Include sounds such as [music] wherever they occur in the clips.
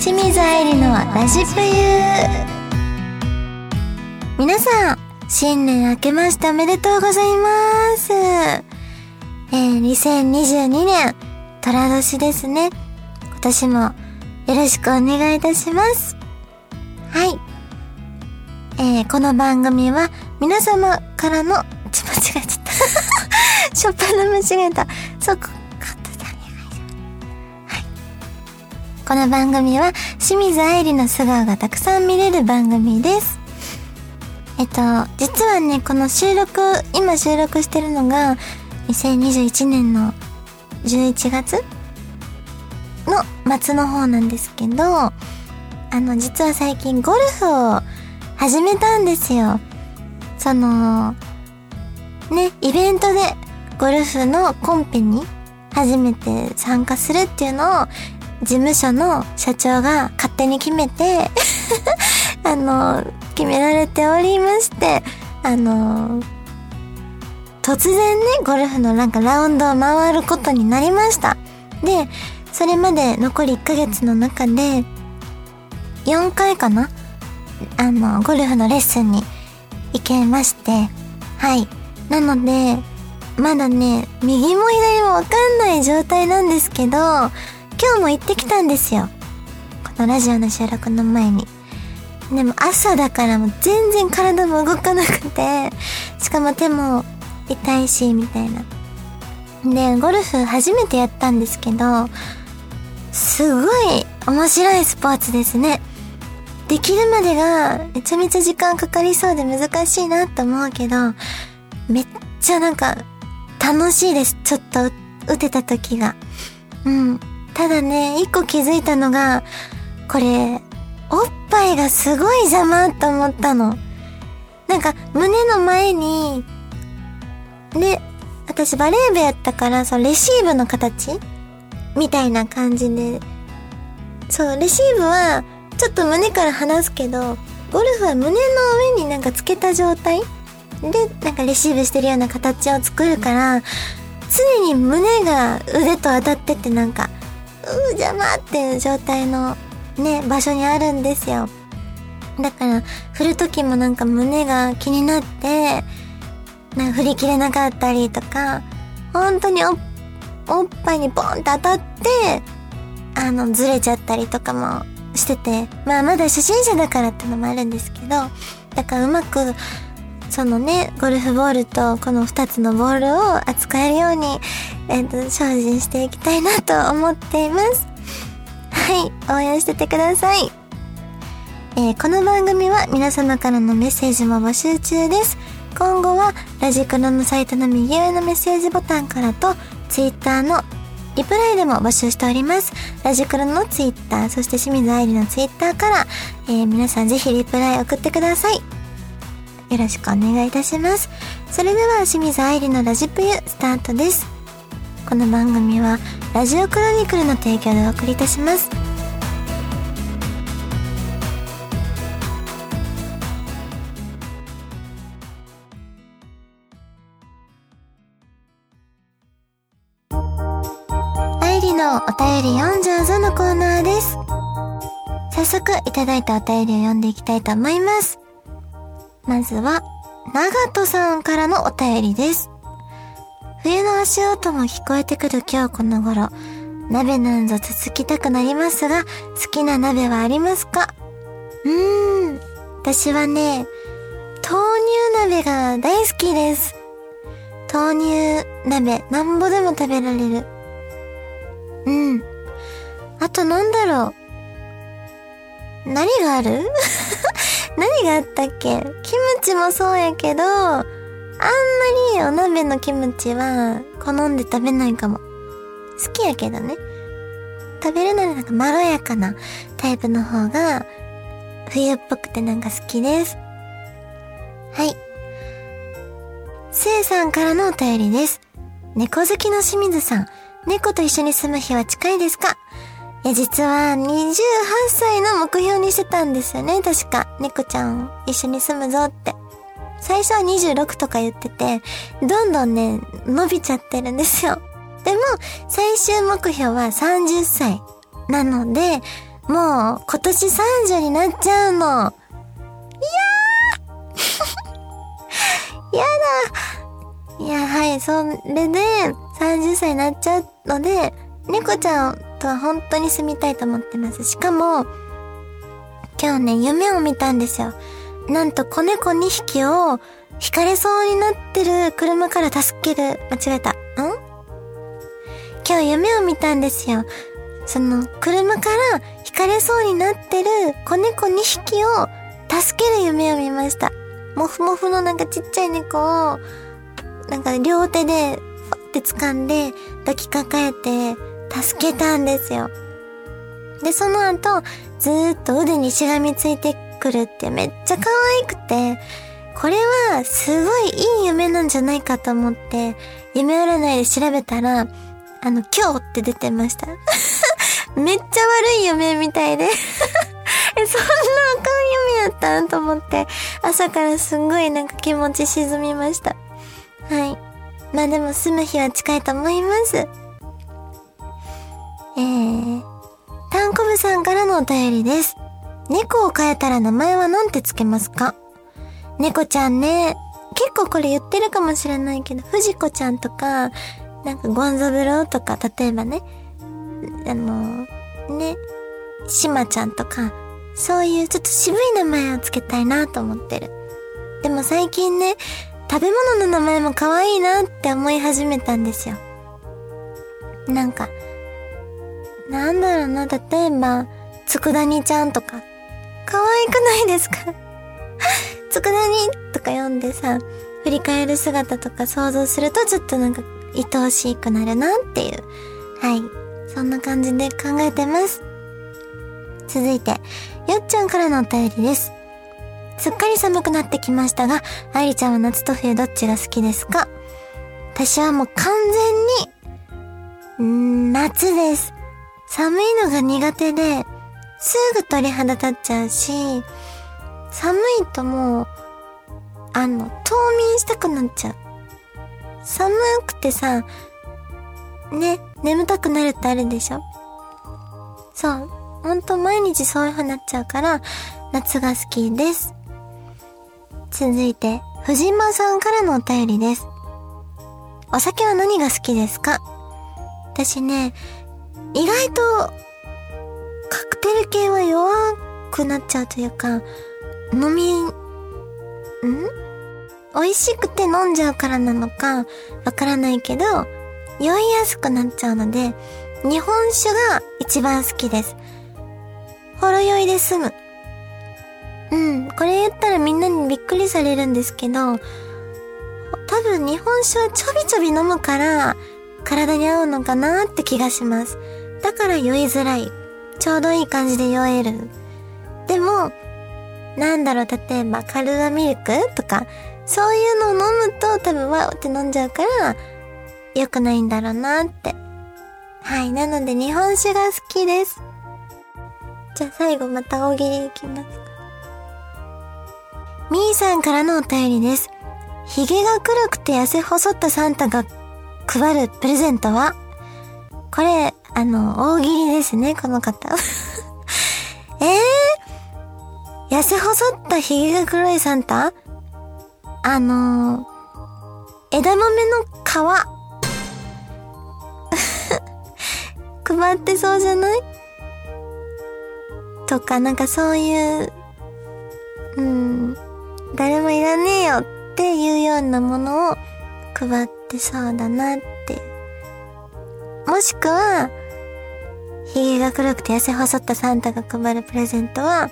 清水愛理のラジプユ皆さん、新年明けましておめでとうございます。えー、2022年、虎年ですね。今年もよろしくお願いいたします。はい。えー、この番組は皆様からの、ち、間違えちゃった。[laughs] しょっぱな間違えた。そこ、この番組は清水愛理の素顔がたくさん見れる番組です。えっと、実はね、この収録、今収録してるのが、2021年の11月の末の方なんですけど、あの、実は最近ゴルフを始めたんですよ。その、ね、イベントでゴルフのコンペに初めて参加するっていうのを事務所の社長が勝手に決めて [laughs] あの、決められておりまして、あの、突然ね、ゴルフのなんかラウンドを回ることになりました。で、それまで残り1ヶ月の中で、4回かな？あの、ゴルフのレッスンに行けまして、はい。なので、まだね、右も左もわかんない状態なんですけど、今日も行ってきたんですよ。このラジオの収録の前に。でも朝だからもう全然体も動かなくて、しかも手も痛いし、みたいな。で、ゴルフ初めてやったんですけど、すごい面白いスポーツですね。できるまでがめちゃめちゃ時間かかりそうで難しいなって思うけど、めっちゃなんか楽しいです。ちょっと打てた時が。うん。ただね、一個気づいたのが、これ、おっぱいがすごい邪魔と思ったの。なんか、胸の前に、で、私バレー部やったから、そのレシーブの形？みたいな感じで、そう、レシーブは、ちょっと胸から離すけど、ゴルフは胸の上になんかつけた状態？で、なんかレシーブしてるような形を作るから、常に胸が腕と当たってってなんか、う邪魔っていう状態のね、場所にあるんですよ。だから、振る時もなんか胸が気になって、な振り切れなかったりとか、本当にお、おっぱいにボンって当たって、あの、ずれちゃったりとかもしてて、まあまだ初心者だからってのもあるんですけど、だからうまく、そのね、ゴルフボールとこの2つのボールを扱えるように、えっ、ー、と、精進していきたいなと思っています。はい、応援しててください。えー、この番組は皆様からのメッセージも募集中です。今後は、ラジクロのサイトの右上のメッセージボタンからと、ツイッターのリプライでも募集しております。ラジクロのツイッター、そして清水愛理のツイッターから、えー、皆さんぜひリプライ送ってください。よろしくお願いいたします。それでは清水愛理のラジプユスタートです。この番組はラジオクロニクルの提供でお送りいたします。愛理のお便り読んじゃうぞのコーナーです。早速いただいたお便りを読んでいきたいと思います。まずは、長門さんからのお便りです。冬の足音も聞こえてくる今日この頃、鍋なんぞつつきたくなりますが、好きな鍋はありますか？うーん、私はね、豆乳鍋が大好きです。豆乳鍋、なんぼでも食べられる。うん。あとなんだろう。何がある？何があったっけ？キムチもそうやけど、あんまりお鍋のキムチは好んで食べないかも。好きやけどね。食べるならなんかまろやかなタイプの方が冬っぽくてなんか好きです。はい。せいさんからのお便りです。猫好きの清水さん。猫と一緒に住む日は近いですか？いや、実は28歳の目標にしてたんですよね、確か。猫ちゃん一緒に住むぞって。最初は26とか言ってて、どんどんね、伸びちゃってるんですよ。でも、最終目標は30歳。なので、もう今年30になっちゃうの。いやー [laughs] やだいや、はい、それで30歳になっちゃうので、猫ちゃんとは本当に住みたいと思ってます。しかも、今日ね、夢を見たんですよ。なんと子猫2匹を引かれそうになってる車から助ける。間違えた。ん？今日夢を見たんですよ。その、車から引かれそうになってる子猫2匹を助ける夢を見ました。もふもふのなんかちっちゃい猫を、なんか両手で、ふって掴んで抱きかかえて助けたんですよ。で、その後、ずーっと腕にしがみついてくるってめっちゃ可愛くて、これはすごいいい夢なんじゃないかと思って、夢占いで調べたら、あの、今日って出てました。[laughs] めっちゃ悪い夢みたいで [laughs] え、そんなあかん夢やったんと思って、朝からすんごいなんか気持ち沈みました。はい。まあでも住む日は近いと思います。えー、タンコブさんからのお便りです。猫を飼えたら名前は何てつけますか？猫ちゃんね、結構これ言ってるかもしれないけど、藤子ちゃんとか、なんかゴンゾブロとか、例えばね、あの、ね、しまちゃんとか、そういうちょっと渋い名前をつけたいなと思ってる。でも最近ね、食べ物の名前も可愛いなって思い始めたんですよ。なんか、なんだろうな、例えば、つくだ煮ちゃんとか、可愛くないですか？[laughs] つくだ煮とか読んでさ、振り返る姿とか想像するとちょっとなんか愛おしくなるなっていう。はい。そんな感じで考えてます。続いて、よっちゃんからのお便りです。すっかり寒くなってきましたが、愛理ちゃんは夏と冬どっちが好きですか？私はもう完全に、ん夏です。寒いのが苦手で、すぐ鳥肌立っちゃうし、寒いともう、あの、冬眠したくなっちゃう。寒くてさ、ね、眠たくなるってあるでしょ？そう。ほんと毎日そういう風になっちゃうから、夏が好きです。続いて、藤間さんからのお便りです。お酒は何が好きですか？私ね、意外と、カクテル系は弱くなっちゃうというか、飲み、ん？美味しくて飲んじゃうからなのか、わからないけど、酔いやすくなっちゃうので、日本酒が一番好きです。ほろ酔いで済む。うん、これ言ったらみんなにびっくりされるんですけど、多分日本酒はちょびちょび飲むから、体に合うのかなって気がします。だから酔いづらい。ちょうどいい感じで酔える。でも、なんだろう、例えばカルダミルク？とか、そういうのを飲むと多分わーって飲んじゃうから、良くないんだろうなって。はい。なので日本酒が好きです。じゃあ最後また大喜利いきますか。みーさんからのお便りです。髭が黒くて痩せ細ったサンタが配るプレゼントは？これ、あの、大喜利ですね、この方。え [laughs] えー、痩せ細った髭が黒いサンタ？あのー、枝豆の皮。[laughs] 配ってそうじゃない？とか、なんかそういう、うん、誰もいらねえよっていうようなものを配ってそうだなって。もしくは、髭が黒くて痩せ細ったサンタが配るプレゼントは、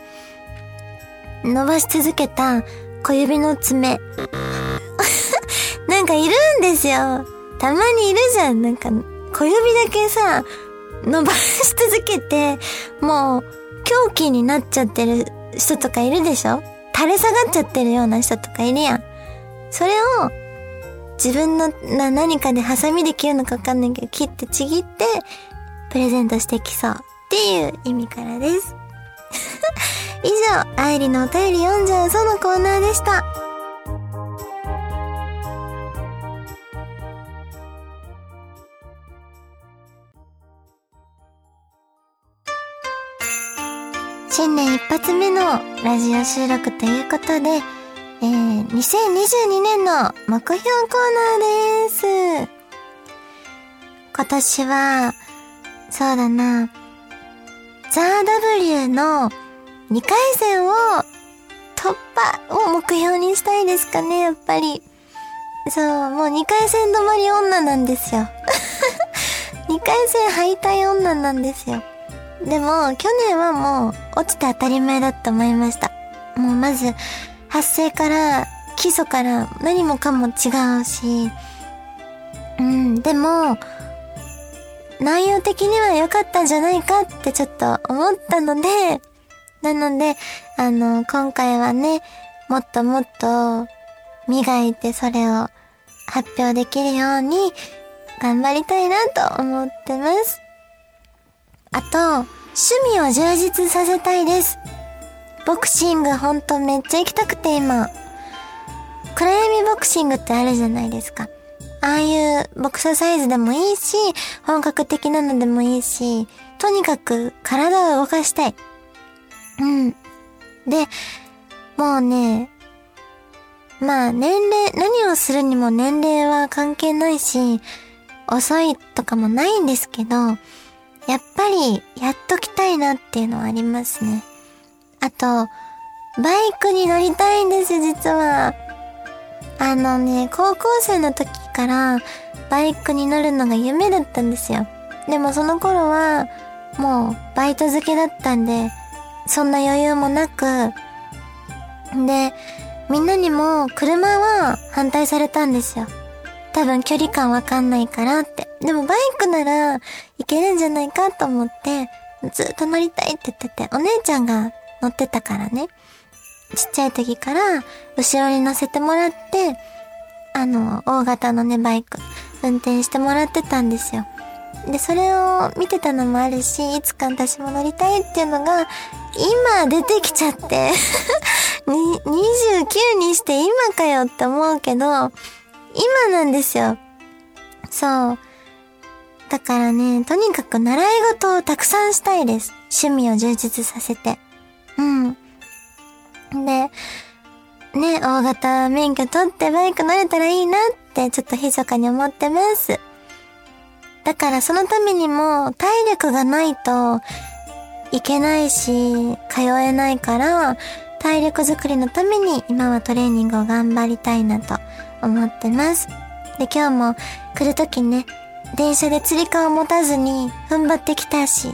伸ばし続けた小指の爪。[laughs] なんかいるんですよ。たまにいるじゃん。なんか、小指だけさ、伸ばし続けて、もう、狂気になっちゃってる人とかいるでしょ？垂れ下がっちゃってるような人とかいるやん。それを、自分のな何かでハサミで切るのかわかんないけど、切ってちぎって、プレゼントしてきそうっていう意味からです。[laughs] 以上、愛理のお便り読んじゃうそのコーナーでした。新年一発目のラジオ収録ということで、えー、2022年の目標コーナーです。今年は、そうだな、ザ・ W の2回戦を突破を目標にしたいですかね、やっぱり。そう、もう2回戦止まり女なんですよ。[laughs] 2回戦敗退女なんですよ。でも、去年はもう落ちて当たり前だと思いました。もうまず、発生から、基礎から何もかも違うし、うん、でも、内容的には良かったんじゃないかってちょっと思ったので、なので、あの、今回はね、もっともっと磨いてそれを発表できるように頑張りたいなと思ってます。あと、趣味を充実させたいです。ボクシングほんとめっちゃ行きたくて今。暗闇ボクシングってあるじゃないですか。ああいうボクサーサイズでもいいし、本格的なのでもいいし、とにかく体を動かしたい。うん。で、もうね、まあ年齢、何をするにも年齢は関係ないし、遅いとかもないんですけど、やっぱりやっときたいなっていうのはありますね。あと、バイクに乗りたいんです、実は。あのね、高校生の時からバイクに乗るのが夢だったんですよ。でもその頃は、もうバイト漬けだったんで、そんな余裕もなく、で、みんなにも車は反対されたんですよ。多分距離感わかんないからって。でもバイクならいけるんじゃないかと思って、ずっと乗りたいって言ってて、お姉ちゃんが乗ってたからね。ちっちゃい時から後ろに乗せてもらって、あの、大型のね、バイク、運転してもらってたんですよ。で、それを見てたのもあるし、いつか私も乗りたいっていうのが、今出てきちゃって [laughs] 29にして今かよって思うけど、今なんですよ。そう。だからね、とにかく習い事をたくさんしたいです。趣味を充実させて。うん。で、ね、大型免許取ってバイク乗れたらいいなってちょっと密かに思ってます。だからそのためにも体力がないといけないし、通えないから、体力づくりのために今はトレーニングを頑張りたいなと思ってます。で、今日も来るときね、電車で釣り革を持たずに踏ん張ってきたし、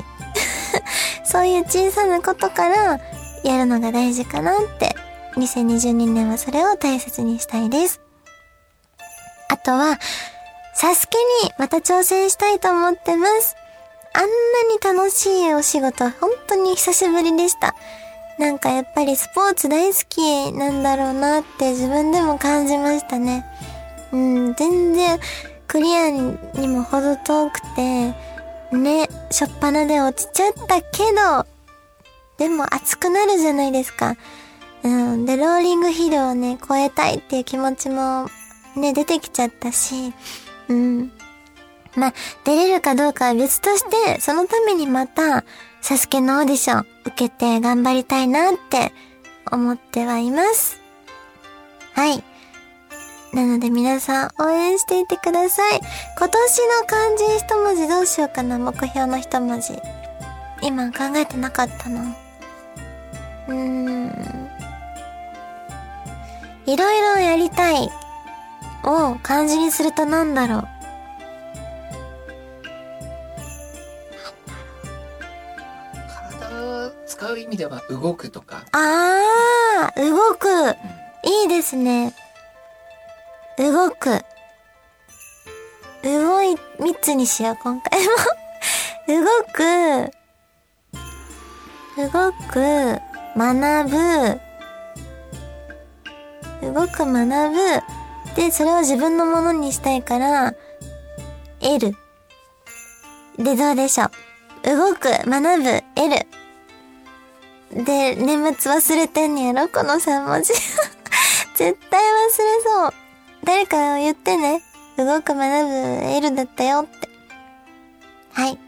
[laughs] そういう小さなことからやるのが大事かなって、2022年はそれを大切にしたいです。あとは、サスケにまた挑戦したいと思ってます。あんなに楽しいお仕事、本当に久しぶりでした。なんかやっぱりスポーツ大好きなんだろうなって自分でも感じましたね。うん、全然クリアにも程遠くて、ね、しょっぱなで落ちちゃったけど、でも熱くなるじゃないですか。うん。で、ローリングヒルをね、超えたいっていう気持ちもね、出てきちゃったし、うん。まあ、出れるかどうかは別として、そのためにまた、サスケのオーディション受けて頑張りたいなって思ってはいます。はい。なので皆さん応援していてください。今年の漢字一文字どうしようかな、目標の一文字。今考えてなかったな。うーん。いろいろやりたいを漢字にするとなんだろう。使う意味では動くとか。ああ、動く、うん、いいですね。動く。動い、三つにしよう、今回も動く。動く、学ぶ。動く、学ぶ。で、それを自分のものにしたいから、得る。で、どうでしょう？動く、学ぶ、得る。で、年末忘れてんねやろ？この3文字。[laughs] 絶対忘れそう。誰か言ってね。動く学ぶ L だったよって。はい。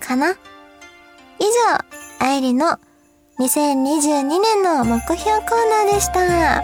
かな？以上、愛理の2022年の目標コーナーでした。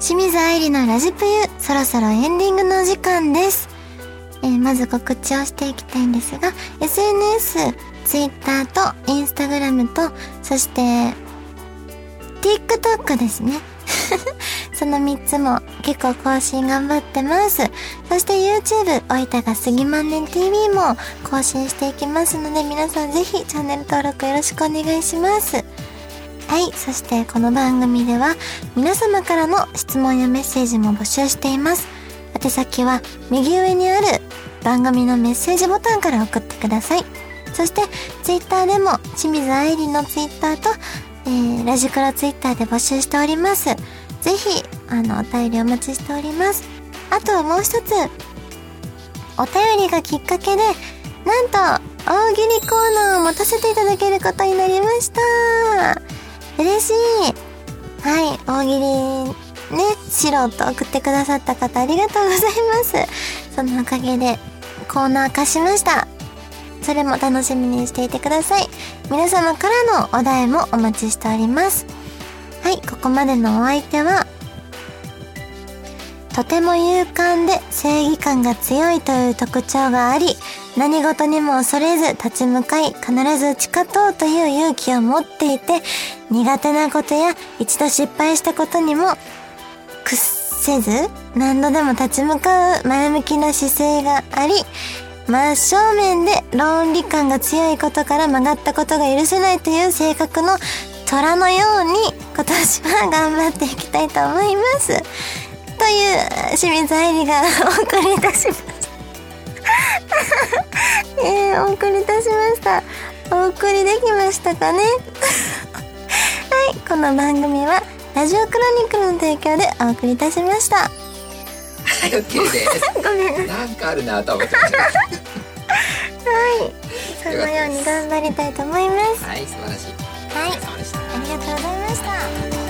清水愛理のラジプユ、そろそろエンディングの時間です。まず告知をしていきたいんですが、SNS、Twitter と Instagram と、そして、TikTok ですね。[laughs] その3つも結構更新頑張ってます。そして YouTube、おいたがすぎまんねん TV も更新していきますので、皆さんぜひチャンネル登録よろしくお願いします。はい。そしてこの番組では皆様からの質問やメッセージも募集しています。宛先は右上にある番組のメッセージボタンから送ってください。そしてツイッターでも清水愛理のツイッターと、えー、ラジクロツイッターで募集しております。ぜひ、あの、お便りお待ちしております。あとはもう一つ、お便りがきっかけで、なんと、大喜利コーナーを持たせていただけることになりました。嬉しい。はい、大喜利ね、素人送ってくださった方ありがとうございます。そのおかげでコーナー化しました。それも楽しみにしていてください。皆様からのお題もお待ちしております。はい、ここまでのお相手は、とても勇敢で正義感が強いという特徴があり、何事にも恐れず立ち向かい、必ず打ち勝とうという勇気を持っていて、苦手なことや一度失敗したことにも屈せず、何度でも立ち向かう前向きな姿勢があり、真正面で論理感が強いことから曲がったことが許せないという性格の虎のように今年は頑張っていきたいと思います。という清水愛理がお送りいたしました。[laughs] えー、お送りいたしました。お送りできましたかね？[laughs] はい、この番組はラジオクロニクルの提供でお送りいたしました。はい、OK です。ごめんなんかあるなと思ってましはい。そのように頑張りたいと思います。た。はい、素晴らしい。はい。ありがとうございました。